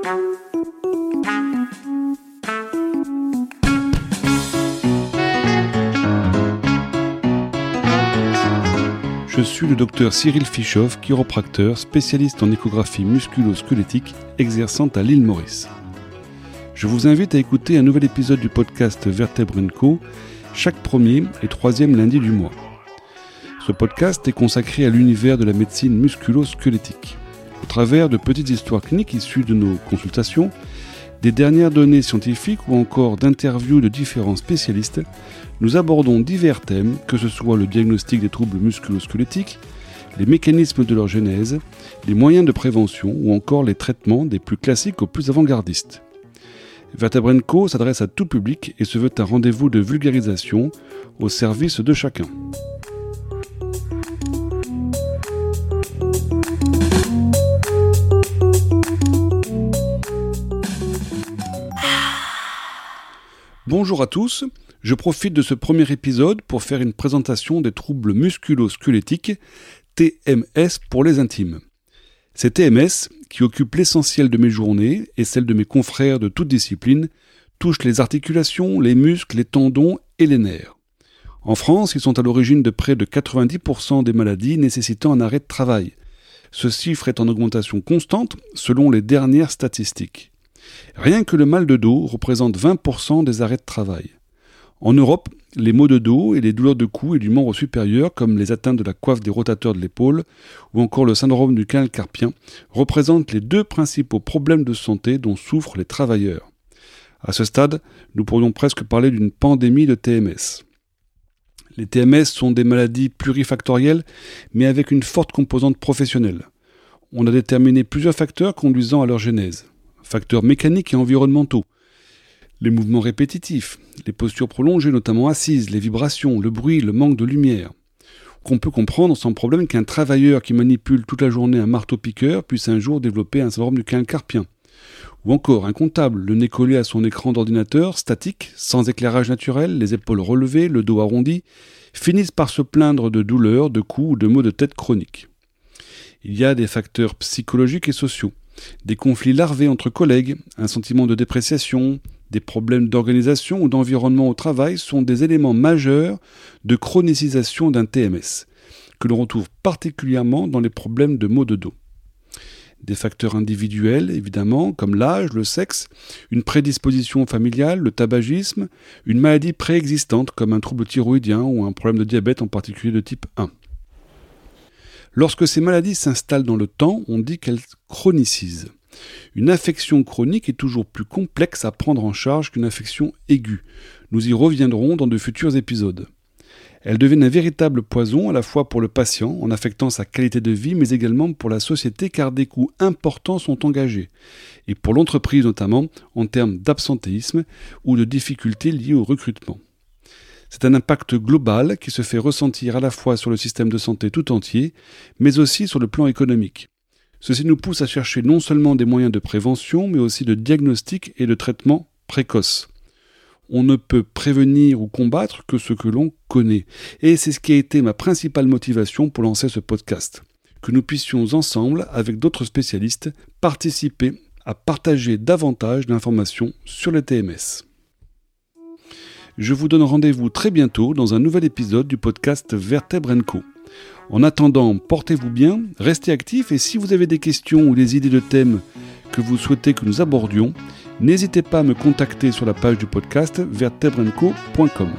Je suis le docteur Cyril Fischoff, chiropracteur, spécialiste en échographie musculo-squelettique, exerçant à l'île Maurice. Je vous invite à écouter un nouvel épisode du podcast Vertèbre Co chaque premier et troisième lundi du mois. Ce podcast est consacré à l'univers de la médecine musculo-squelettique. Travers de petites histoires cliniques issues de nos consultations, des dernières données scientifiques ou encore d'interviews de différents spécialistes, nous abordons divers thèmes, que ce soit le diagnostic des troubles musculo-squelettiques, les mécanismes de leur genèse, les moyens de prévention ou encore les traitements des plus classiques aux plus avant-gardistes. Vertebrenco s'adresse à tout public et se veut un rendez-vous de vulgarisation au service de chacun. Bonjour à tous, je profite de ce premier épisode pour faire une présentation des troubles musculo-squelettiques, TMS pour les intimes. Ces TMS, qui occupent l'essentiel de mes journées et celles de mes confrères de toutes disciplines, touchent les articulations, les muscles, les tendons et les nerfs. En France, ils sont à l'origine de près de 90% des maladies nécessitant un arrêt de travail. Ce chiffre est en augmentation constante selon les dernières statistiques. Rien que le mal de dos représente 20% des arrêts de travail. En Europe, les maux de dos et les douleurs de cou et du membre supérieur, comme les atteintes de la coiffe des rotateurs de l'épaule ou encore le syndrome du canal carpien, représentent les deux principaux problèmes de santé dont souffrent les travailleurs. À ce stade, nous pourrions presque parler d'une pandémie de TMS. Les TMS sont des maladies plurifactorielles, mais avec une forte composante professionnelle. On a déterminé plusieurs facteurs conduisant à leur genèse facteurs mécaniques et environnementaux. Les mouvements répétitifs, les postures prolongées, notamment assises, les vibrations, le bruit, le manque de lumière. Qu'on peut comprendre sans problème qu'un travailleur qui manipule toute la journée un marteau-piqueur puisse un jour développer un syndrome du carpien. Ou encore un comptable, le nez collé à son écran d'ordinateur, statique, sans éclairage naturel, les épaules relevées, le dos arrondi, finissent par se plaindre de douleurs, de coups ou de maux de tête chroniques. Il y a des facteurs psychologiques et sociaux des conflits larvés entre collègues, un sentiment de dépréciation, des problèmes d'organisation ou d'environnement au travail sont des éléments majeurs de chronicisation d'un TMS, que l'on retrouve particulièrement dans les problèmes de maux de dos. Des facteurs individuels, évidemment, comme l'âge, le sexe, une prédisposition familiale, le tabagisme, une maladie préexistante comme un trouble thyroïdien ou un problème de diabète en particulier de type 1. Lorsque ces maladies s'installent dans le temps, on dit qu'elles chronicisent. Une affection chronique est toujours plus complexe à prendre en charge qu'une affection aiguë. Nous y reviendrons dans de futurs épisodes. Elles deviennent un véritable poison à la fois pour le patient en affectant sa qualité de vie, mais également pour la société car des coûts importants sont engagés, et pour l'entreprise notamment en termes d'absentéisme ou de difficultés liées au recrutement. C'est un impact global qui se fait ressentir à la fois sur le système de santé tout entier, mais aussi sur le plan économique. Ceci nous pousse à chercher non seulement des moyens de prévention, mais aussi de diagnostic et de traitement précoce. On ne peut prévenir ou combattre que ce que l'on connaît. Et c'est ce qui a été ma principale motivation pour lancer ce podcast. Que nous puissions ensemble, avec d'autres spécialistes, participer à partager davantage d'informations sur les TMS. Je vous donne rendez-vous très bientôt dans un nouvel épisode du podcast Vertèbre Co. En attendant, portez-vous bien, restez actifs et si vous avez des questions ou des idées de thèmes que vous souhaitez que nous abordions, n'hésitez pas à me contacter sur la page du podcast vertebrenco.com.